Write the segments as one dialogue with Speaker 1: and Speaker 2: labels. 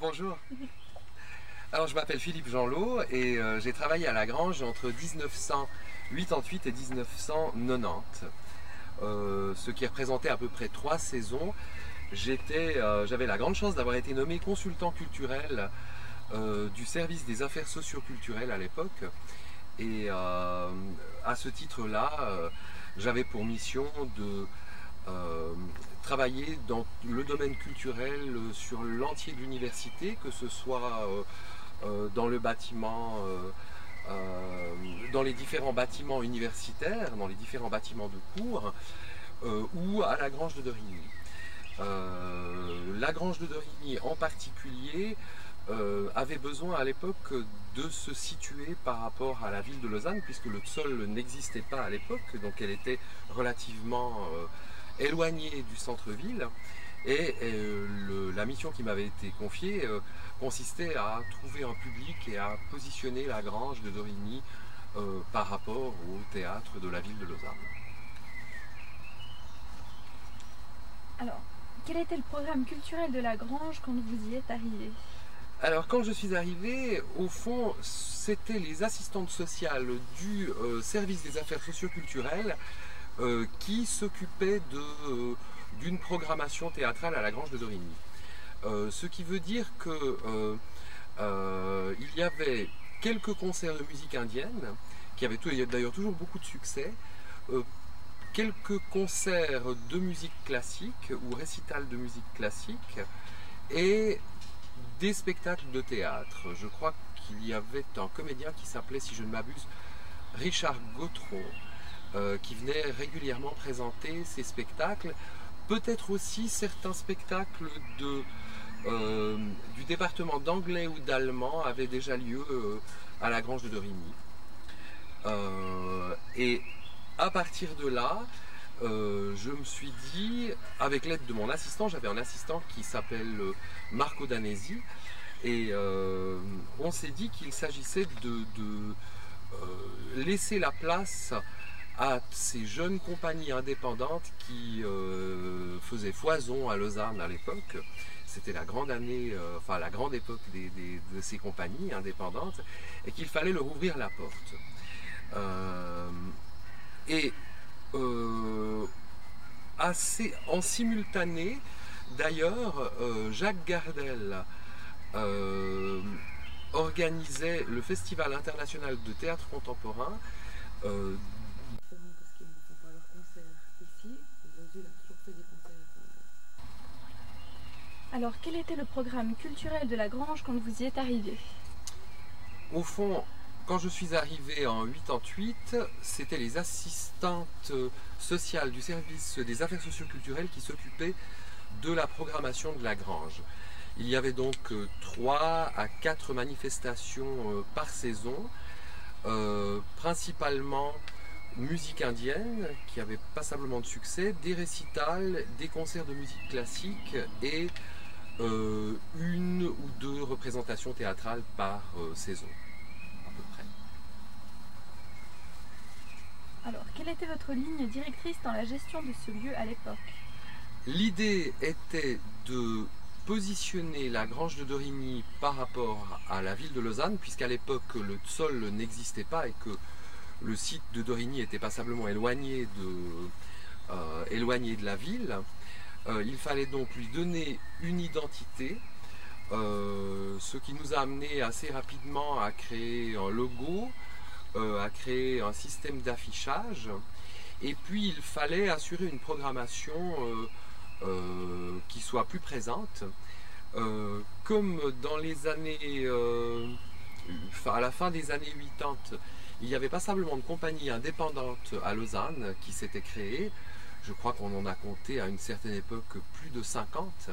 Speaker 1: Bonjour. Alors je m'appelle Philippe Jeanlot et euh, j'ai travaillé à la Grange entre 1988 et 1990. Euh, ce qui représentait à peu près trois saisons. Euh, j'avais la grande chance d'avoir été nommé consultant culturel du service des affaires socioculturelles à l'époque. Et à ce titre-là, j'avais pour mission de travailler dans le domaine culturel sur l'entier de l'université, que ce soit dans le bâtiment euh, dans les différents bâtiments universitaires, dans les différents bâtiments de cours, euh, ou à la Grange de Dorigny. Euh, la Grange de Dorigny en particulier avait besoin à l'époque de se situer par rapport à la ville de Lausanne, puisque le sol n'existait pas à l'époque, donc elle était relativement éloignée du centre-ville. Et euh, la mission qui m'avait été confiée euh, consistait à trouver un public et à positionner la grange de Dorigny euh, par rapport au théâtre de la ville de Lausanne.
Speaker 2: Alors, quel était le programme culturel de la grange quand vous y êtes arrivé
Speaker 1: alors quand je suis arrivé, au fond, c'était les assistantes sociales du service des affaires socioculturelles qui s'occupaient de d'une programmation théâtrale à la Grange de Dorigny. Euh, ce qui veut dire que euh, euh, il y avait quelques concerts de musique indienne, qui avaient d'ailleurs toujours beaucoup de succès, quelques concerts de musique classique ou récitals de musique classique, et des spectacles de théâtre. Je crois qu'il y avait un comédien qui s'appelait, si je ne m'abuse, Richard Gautreau, qui venait régulièrement présenter ses spectacles peut-être aussi certains spectacles de, euh, du département d'anglais ou d'allemand avaient déjà lieu euh, à la Grange de Dorigny. Euh, et à partir de là, je me suis dit, avec l'aide de mon assistant, j'avais un assistant qui s'appelle Marco Danesi, et on s'est dit qu'il s'agissait de laisser la place à ces jeunes compagnies indépendantes qui euh, faisaient foison à Lausanne à l'époque. C'était la grande année, euh, enfin la grande époque de ces compagnies indépendantes, et qu'il fallait leur ouvrir la porte. Euh, et assez en simultané, d'ailleurs, Jacques Gardel organisait le Festival international de théâtre contemporain
Speaker 2: Alors, quel était le programme culturel de la Grange quand vous y êtes arrivé
Speaker 1: Au fond, quand je suis arrivé en 88, c'était les assistantes sociales du service des affaires socioculturelles qui s'occupaient de la programmation de la Grange. Il y avait donc 3 euh, à 4 manifestations euh, par saison, euh, principalement musique indienne, qui avait passablement de succès, des récitals, des concerts de musique classique et euh, une ou deux représentations théâtrales par euh, saison, à peu près.
Speaker 2: Alors, quelle était votre ligne directrice dans la gestion de ce lieu à l'époque?
Speaker 1: L'idée était de positionner la Grange de Dorigny par rapport à la ville de Lausanne, puisqu'à l'époque le sol n'existait pas et que le site de Dorigny était passablement éloigné de, euh, éloigné de la ville. Euh, il fallait donc lui donner une identité, euh, ce qui nous a amené assez rapidement à créer un logo, euh, à créer un système d'affichage, et puis il fallait assurer une programmation qui soit plus présente. comme dans les années, à la fin des années 80, il y avait passablement de compagnies indépendantes à Lausanne qui s'étaient créées. Je crois qu'on en a compté à une certaine époque plus de 50.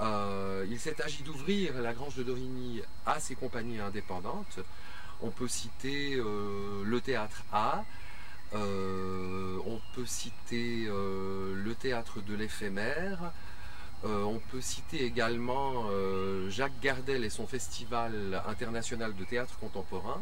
Speaker 1: Euh, il s'est agi d'ouvrir la Grange de Dorigny à ces compagnies indépendantes. On peut citer euh, le théâtre A, euh, on peut citer le théâtre de l'éphémère, on peut citer également Jacques Gardel et son festival international de théâtre contemporain.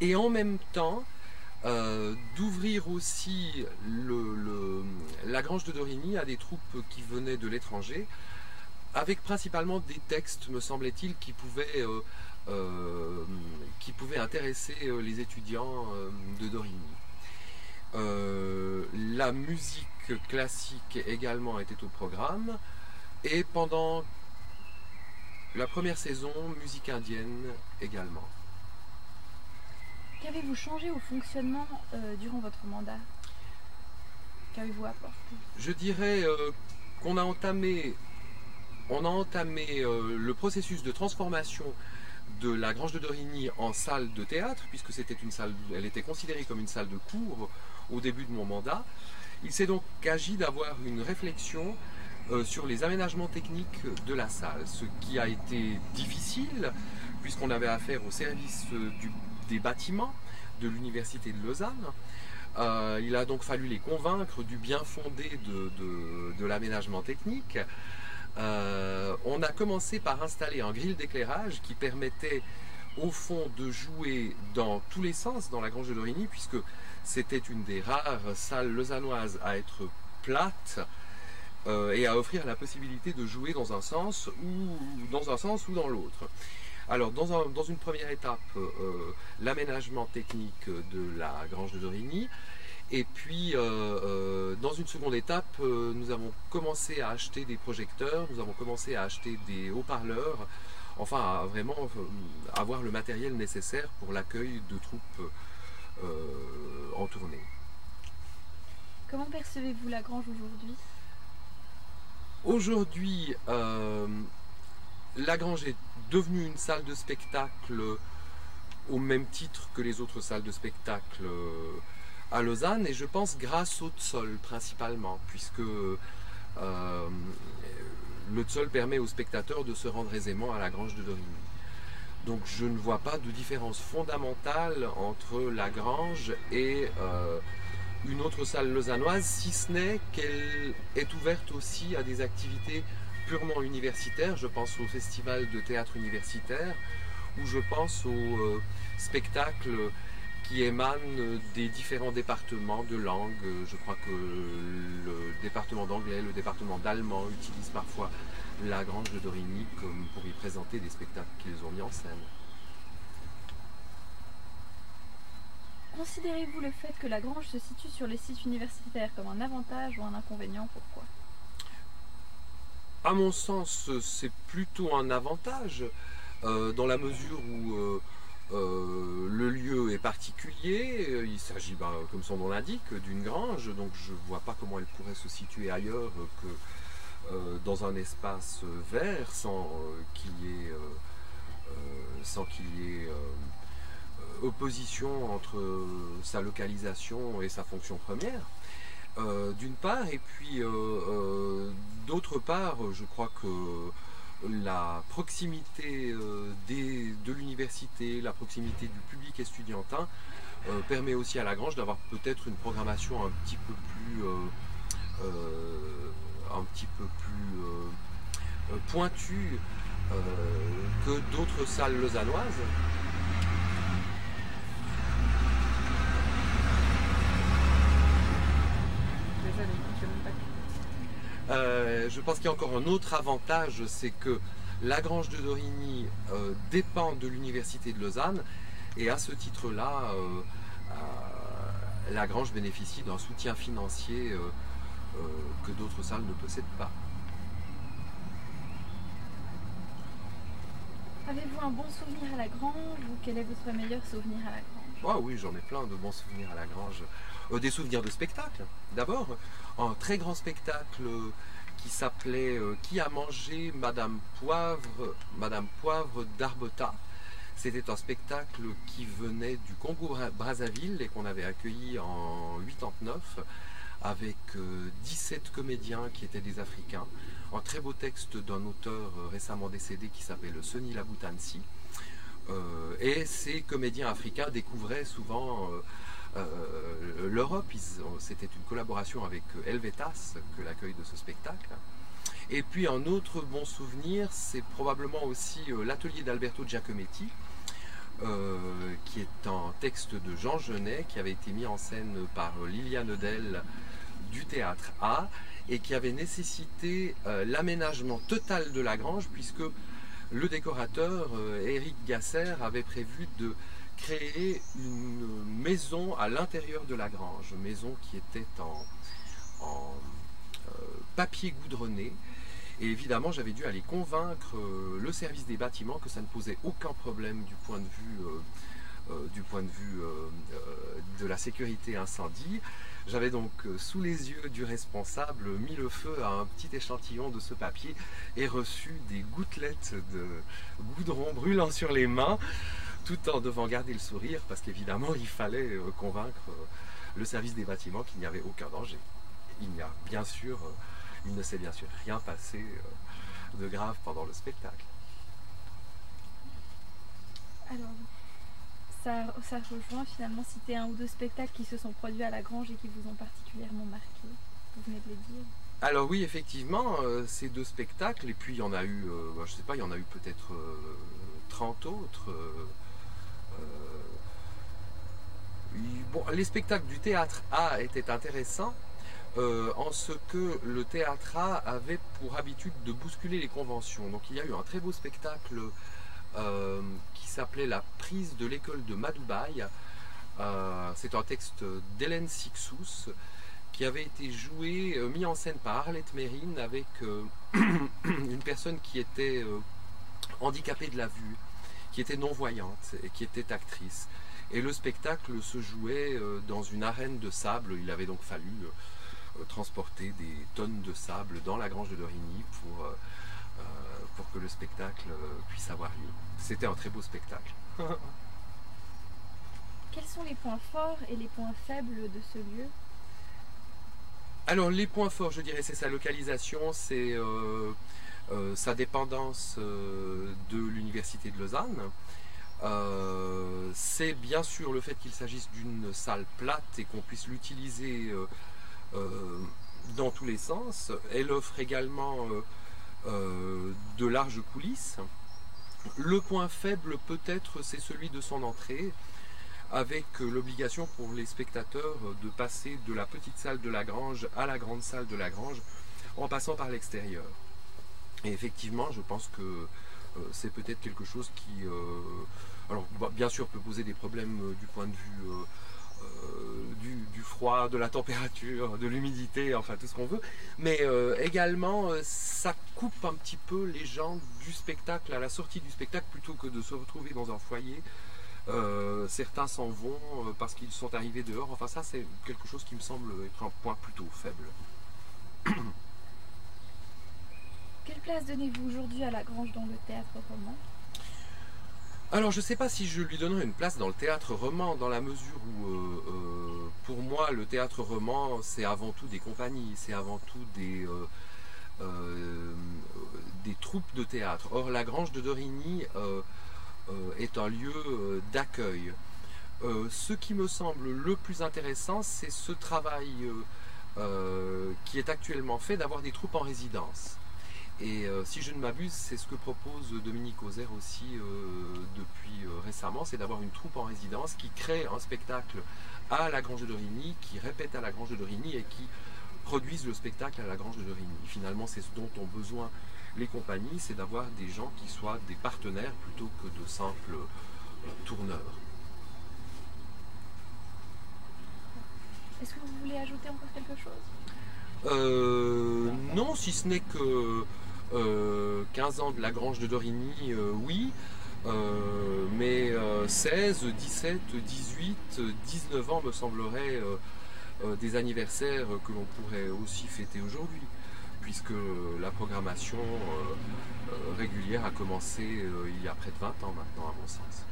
Speaker 1: et en même temps, euh, d'ouvrir aussi la Grange de Dorigny à des troupes qui venaient de l'étranger, avec principalement des textes, me semblait-il, qui pouvaient, qui pouvaient intéresser les étudiants de Dorigny. la musique classique également était au programme. Et pendant la première saison, musique indienne également.
Speaker 2: Qu'avez-vous changé au fonctionnement euh, durant votre mandat? Qu'avez-vous apporté?
Speaker 1: Je dirais euh, qu'on a entamé, on a entamé euh, le processus de transformation de la Grange de Dorigny en salle de théâtre, puisque c'était une salle, elle était considérée comme une salle de cours au début de mon mandat. Il s'est donc agi d'avoir une réflexion sur les aménagements techniques de la salle, ce qui a été difficile, puisqu'on avait affaire au service des bâtiments de l'Université de Lausanne. Euh, il a donc fallu les convaincre du bien fondé de, l'aménagement technique. Euh, on a commencé par installer un grille d'éclairage qui permettait au fond de jouer dans tous les sens dans la Grange de Lorigny, puisque c'était une des rares salles lausannoises à être plate euh, et à offrir la possibilité de jouer dans un sens ou dans un sens ou dans l'autre. Alors, dans, une première étape, euh, euh, l'aménagement technique de la Grange de Dorigny. Et puis, euh, dans une seconde étape, nous avons commencé à acheter des projecteurs, nous avons commencé à acheter des haut-parleurs, enfin, à vraiment avoir le matériel nécessaire pour l'accueil de troupes en tournée.
Speaker 2: Comment percevez-vous la Grange aujourd'hui?
Speaker 1: Aujourd'hui, Grange est devenue une salle de spectacle au même titre que les autres salles de spectacle euh, à Lausanne, et je pense grâce au Tsol principalement, puisque euh, le Tsol permet aux spectateurs de se rendre aisément à la Grange de Dorigny. Donc je ne vois pas de différence fondamentale entre la Grange et euh, une autre salle lausannoise, si ce n'est qu'elle est ouverte aussi à des activités purement universitaire, je pense au festival de théâtre universitaire, ou je pense aux euh, spectacles qui émanent des différents départements de langue. Je crois que le département d'anglais, le département d'allemand utilisent parfois la Grange de Dorigny comme pour y présenter des spectacles qu'ils ont mis en scène.
Speaker 2: Considérez-vous le fait que la Grange se situe sur les sites universitaires comme un avantage ou un inconvénient? Pourquoi?
Speaker 1: À mon sens, c'est plutôt un avantage euh, dans la mesure où euh, euh, le lieu est particulier. Il s'agit, bah, comme son nom l'indique, d'une grange, donc je ne vois pas comment elle pourrait se situer ailleurs que dans un espace vert sans qu'il y ait opposition entre sa localisation et sa fonction première. Euh, d'une part, et puis euh, euh, d'autre part, je crois que la proximité de l'université, la proximité du public estudiantin permet aussi à la Grange d'avoir peut-être une programmation un petit peu plus, un petit peu plus pointue que d'autres salles lausannoises. Euh, je pense qu'il y a encore un autre avantage, c'est que la Grange de Dorigny euh, dépend de l'Université de Lausanne et à ce titre-là, euh, la Grange bénéficie d'un soutien financier que d'autres salles ne possèdent pas.
Speaker 2: Avez-vous un bon souvenir à la Grange ou quel est votre meilleur souvenir à la Grange?
Speaker 1: Ah oui, j'en ai plein de bons souvenirs à la Grange. Des souvenirs de spectacle, d'abord un très grand spectacle qui s'appelait euh, Qui a mangé Madame Poivre, Madame Poivre d'Arbota. C'était un spectacle qui venait du Congo-Brazzaville et qu'on avait accueilli en 89 avec 17 euh, comédiens qui étaient des Africains. Un très beau texte d'un auteur euh, récemment décédé qui s'appelle Sonny Laboutansi. et ces comédiens africains découvraient souvent euh, L'Europe, c'était une collaboration avec Helvetas que l'accueil de ce spectacle. Et puis un autre bon souvenir, c'est probablement aussi euh, l'atelier d'Alberto Giacometti, euh, qui est un texte de Jean Genet qui avait été mis en scène par Liliane Odel du théâtre A et qui avait nécessité l'aménagement total de la grange puisque le décorateur Eric Gasser avait prévu de créer une maison à l'intérieur de la grange, maison qui était en, papier goudronné. Et évidemment, j'avais dû aller convaincre le service des bâtiments que ça ne posait aucun problème du point de vue euh, du point de vue euh, euh, de la sécurité incendie. J'avais donc sous les yeux du responsable mis le feu à un petit échantillon de ce papier et reçu des gouttelettes de goudron brûlant sur les mains tout en devant garder le sourire parce qu'évidemment il fallait convaincre le service des bâtiments qu'il n'y avait aucun danger. Il n'y a bien sûr, il ne s'est bien sûr rien passé de grave pendant le spectacle.
Speaker 2: Alors, ça, rejoint finalement citer un ou deux spectacles qui se sont produits à la Grange et qui vous ont particulièrement marqué. Vous venez de le dire.
Speaker 1: Alors oui, effectivement, euh, ces deux spectacles, et puis il y en a eu, euh, je sais pas, il y en a eu peut-être 30 euh, autres. Bon, les spectacles du théâtre A étaient intéressants en ce que le théâtre A avait pour habitude de bousculer les conventions. Donc il y a eu un très beau spectacle euh, qui s'appelait La prise de l'école de Madoubaï. Euh, c'est un texte d'Hélène Sixous qui avait été joué, euh, mis en scène par Arlette Mérine avec une personne qui était handicapée de la vue, qui était non-voyante et qui était actrice. Et le spectacle se jouait dans une arène de sable. Il avait donc fallu transporter des tonnes de sable dans la grange de Dorigny pour pour que le spectacle euh, puisse avoir lieu. C'était un très beau spectacle.
Speaker 2: Quels sont les points forts et les points faibles de ce lieu?
Speaker 1: Alors les points forts, je dirais, c'est sa localisation, c'est euh, euh, sa dépendance de l'Université de Lausanne. c'est bien sûr le fait qu'il s'agisse d'une salle plate et qu'on puisse l'utiliser dans tous les sens. Elle offre également euh, de larges coulisses. Le point faible peut-être c'est celui de son entrée, avec l'obligation pour les spectateurs de passer de la petite salle de la grange à la grande salle de la grange en passant par l'extérieur. Et effectivement, je pense que euh, c'est peut-être quelque chose qui, euh, alors bah, bien sûr, peut poser des problèmes du point de vue euh, du, froid, de la température, de l'humidité, enfin tout ce qu'on veut. Mais euh, également, euh, ça coupe un petit peu les gens du spectacle à la sortie du spectacle plutôt que de se retrouver dans un foyer. certains s'en vont parce qu'ils sont arrivés dehors. Enfin ça, c'est quelque chose qui me semble être un point plutôt faible.
Speaker 2: Quelle place donnez-vous aujourd'hui à la Grange dans le théâtre roman?
Speaker 1: Alors je ne sais pas si je lui donnerais une place dans le théâtre roman, dans la mesure où euh, euh, pour moi le théâtre roman c'est avant tout des compagnies, c'est avant tout des, euh, des troupes de théâtre. Or la Grange de Dorigny est un lieu d'accueil. ce qui me semble le plus intéressant c'est ce travail qui est actuellement fait d'avoir des troupes en résidence. Et euh, si je ne m'abuse, c'est ce que propose Dominique Auzer aussi euh, depuis euh, récemment, c'est d'avoir une troupe en résidence qui crée un spectacle à la Grange de Dorigny, qui répète à la Grange de Dorigny et qui produise le spectacle à la Grange de Dorigny. Finalement, c'est ce dont ont besoin les compagnies, c'est d'avoir des gens qui soient des partenaires plutôt que de simples tourneurs.
Speaker 2: Est-ce que vous voulez ajouter encore quelque chose?
Speaker 1: Non, si ce n'est que 15 euh, ans de la Grange de Dorigny, euh, oui. Euh, mais 16, 17, 18, 19 ans me sembleraient des anniversaires que l'on pourrait aussi fêter aujourd'hui, puisque la programmation régulière a commencé il y a près de 20 ans maintenant, à mon sens.